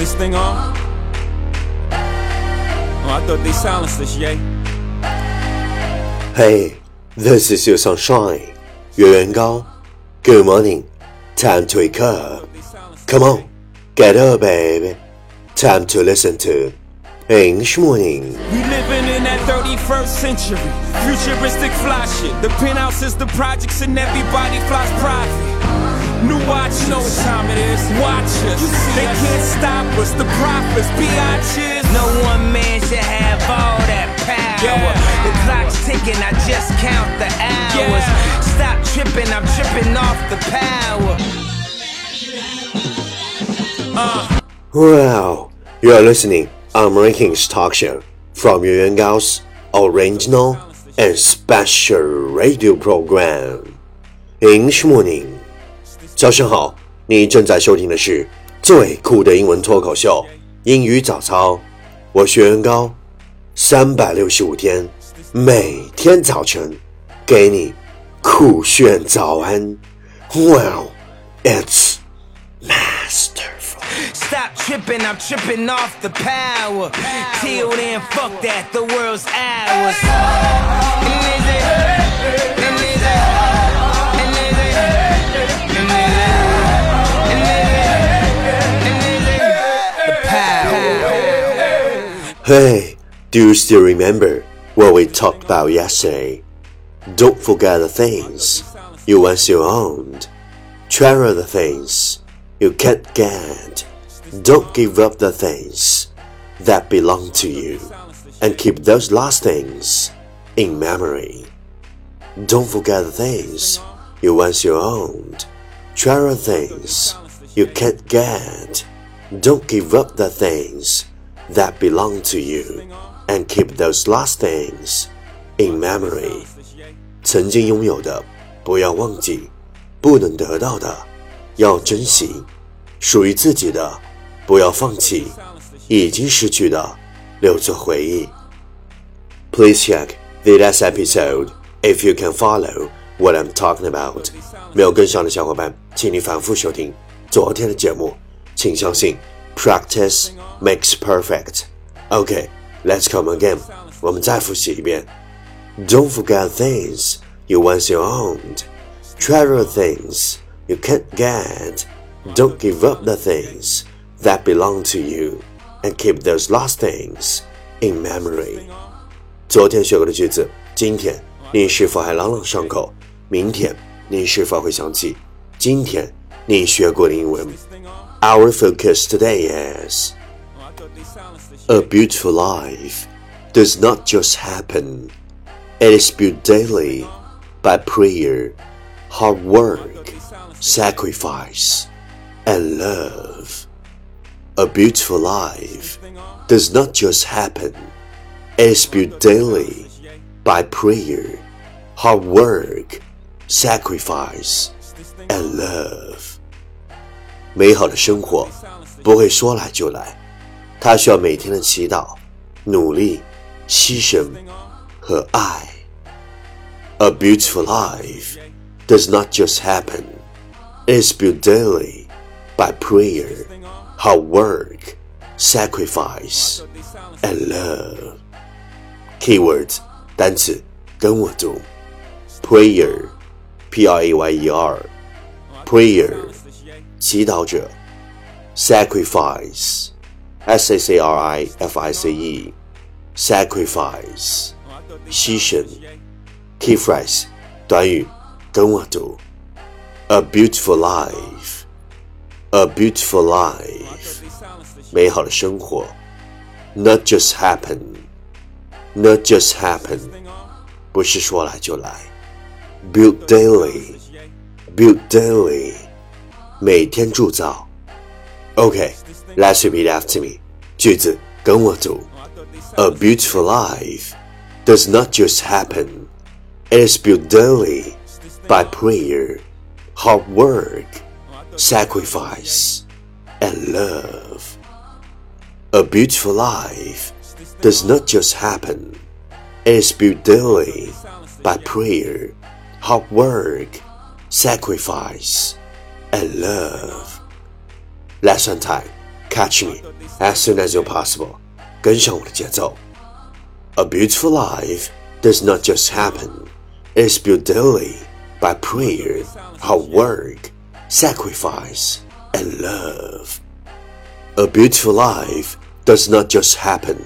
this thing on? Oh, I thought they silenced us, yay. Hey, this is your sunshine, 月圆高. Good morning. Time to wake up. Come on, get up, baby. Time to listen to English Morning. We living in that 31st century. Futuristic fly shit. The penthouse is the projects and everybody flies private. New watch, you know what time it is. Watch us. They can't stop us. The prophets, biatches. No one man should have all that power. Yeah. The clock's ticking, I just count the hours. Yeah. Stop tripping, I'm tripping off the power. Uh. Wow, you are listening American's talk show from Yuan Yuan Gao's original and special radio program English Morning. 早上好，你正在收听的是最酷的英文脱口秀英语早操。我是袁高，三百六十五天，每天早晨给你酷炫早安。Wow, it's masterful. Stop tripping, I'm tripping off the power. Till then, fuck that, the world's ours. Hey, do you still remember what we talked about yesterday? Don't forget the things you once you owned. Treasure the things you can't get. Don't give up the things that belong to you. And keep those last things in memory. Don't forget the things you once you owned. Treasure things you can't get. Don't give up the things that belong to you and keep those last things in memory. 曾经拥有的，不要忘记；不能得到的，要珍惜；属于自己的，不要放弃；已经失去的，留作回忆。Please check the last episode if you can follow what I'm talking about. 没有跟上的小伙伴，请你反复收听昨天的节目。请相信 ，practice makes perfect. Okay, let's come again. 我们再复习一遍。Don't forget things you once you owned. Treasure things you can't get. Don't give up the things that belong to you, and keep those lost things in memory. 昨天学过的句子，今天你是否还朗朗上口？明天你是否会想起今天 你学过的英文？Our focus today is a beautiful life does not just happen. It is built daily by prayer, hard work, sacrifice, and love. A beautiful life does not just happen. It is built daily by prayer, hard work, sacrifice, and love. 美好的生活不会说来就来，它需要每天的祈祷、努力、牺牲和爱。A beautiful life does not just happen. It is built daily by prayer, hard work, sacrifice, and love. Keywords 单词跟我读：prayer, p r a y e r, prayer 祈祷者；sacrifice, s a c r i f i c e, sacrifice 牺牲。Key phrase 短语跟我读：a beautiful life, a beautiful life 美好的生活；not just happen, not just happen 不是说来就来；build daily, build daily 每天铸造。Okay, let's repeat after me. 句子跟我读：A beautiful life does not just happen. It is built daily by prayer, hard work, sacrifice, and love. A beautiful life does not just happen. It is built daily by prayer, hard work, sacrifice, and love. Lesson time， Catch me as soon as you're possible，跟上我的节奏。A beautiful life does not just happen; it's built daily by prayer, hard work, sacrifice, and love. A beautiful life does not just happen;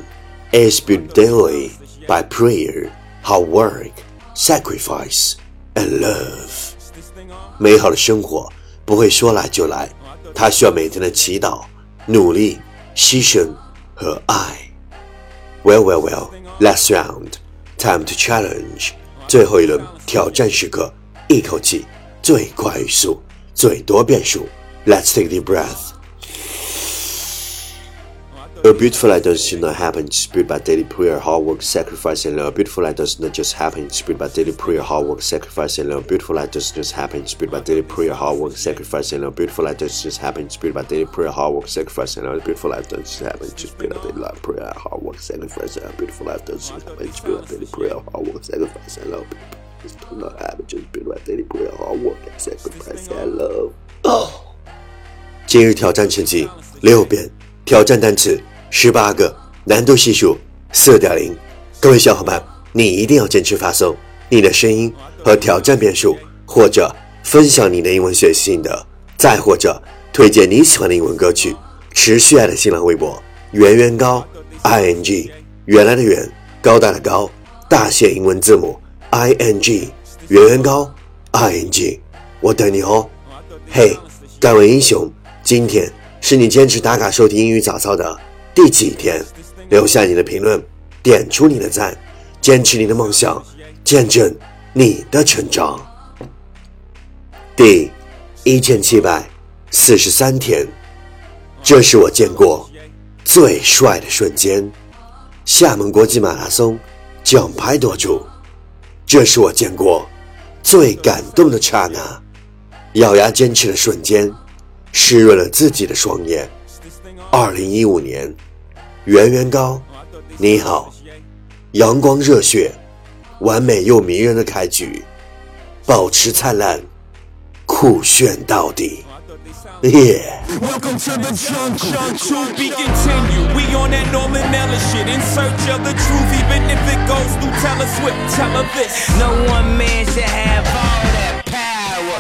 it's built daily by prayer, hard work, sacrifice, and love. 美好的生活不会说来就来，它需要每天的祈祷、努力、牺牲和爱。Well, well, well. Last round, time to challenge. 最后一轮挑战时刻，一口气最快速，最多变数。Let's take the breath. A beautiful life does not happen just built by daily prayer, hard work, sacrifice, and love. A beautiful life does not just happen just built by daily prayer, hard work, sacrifice, and love. A beautiful life does not just happen just built by daily prayer, hard work, sacrifice, and love. A beautiful life does not just happen just built by daily prayer, hard work, sacrifice, and love. A beautiful life does not just happen just built by daily prayer, hard work, sacrifice, and love. A beautiful life does not happen just built by daily prayer, hard work, sacrifice, and love. This does not happen just built by daily prayer, hard work, sacrifice, and love. 今日挑战成绩六遍，挑战单词 十八个，难度系数四点零。各位小伙伴，你一定要坚持发送你的声音和挑战变数，或者分享你的英文学习心得，再或者推荐你喜欢的英文歌曲。持续爱的新浪微博圆圆高 i n g 原来的圆高大的高大写英文字母 i n g 圆圆高 i n g 我等你哦。嘿，敢问英雄，今天是你坚持打卡收听英语早操的。第几天？留下你的评论，点出你的赞，坚持你的梦想，见证你的成长。第一千七百四十三天，这是我见过最帅的瞬间。厦门国际马拉松奖牌夺主，这是我见过最感动的刹那。咬牙坚持的瞬间，湿润了自己的双眼。二零一五年。圆圆高，你好，阳光热血，完美又迷人的开局，保持灿烂，酷炫到底，耶！Welcome to the jungle. To be continued. We on that Norman Mailer shit. In search of the truth, even if it goes through Taylor Swift. Tell her this. No one man should have all that power.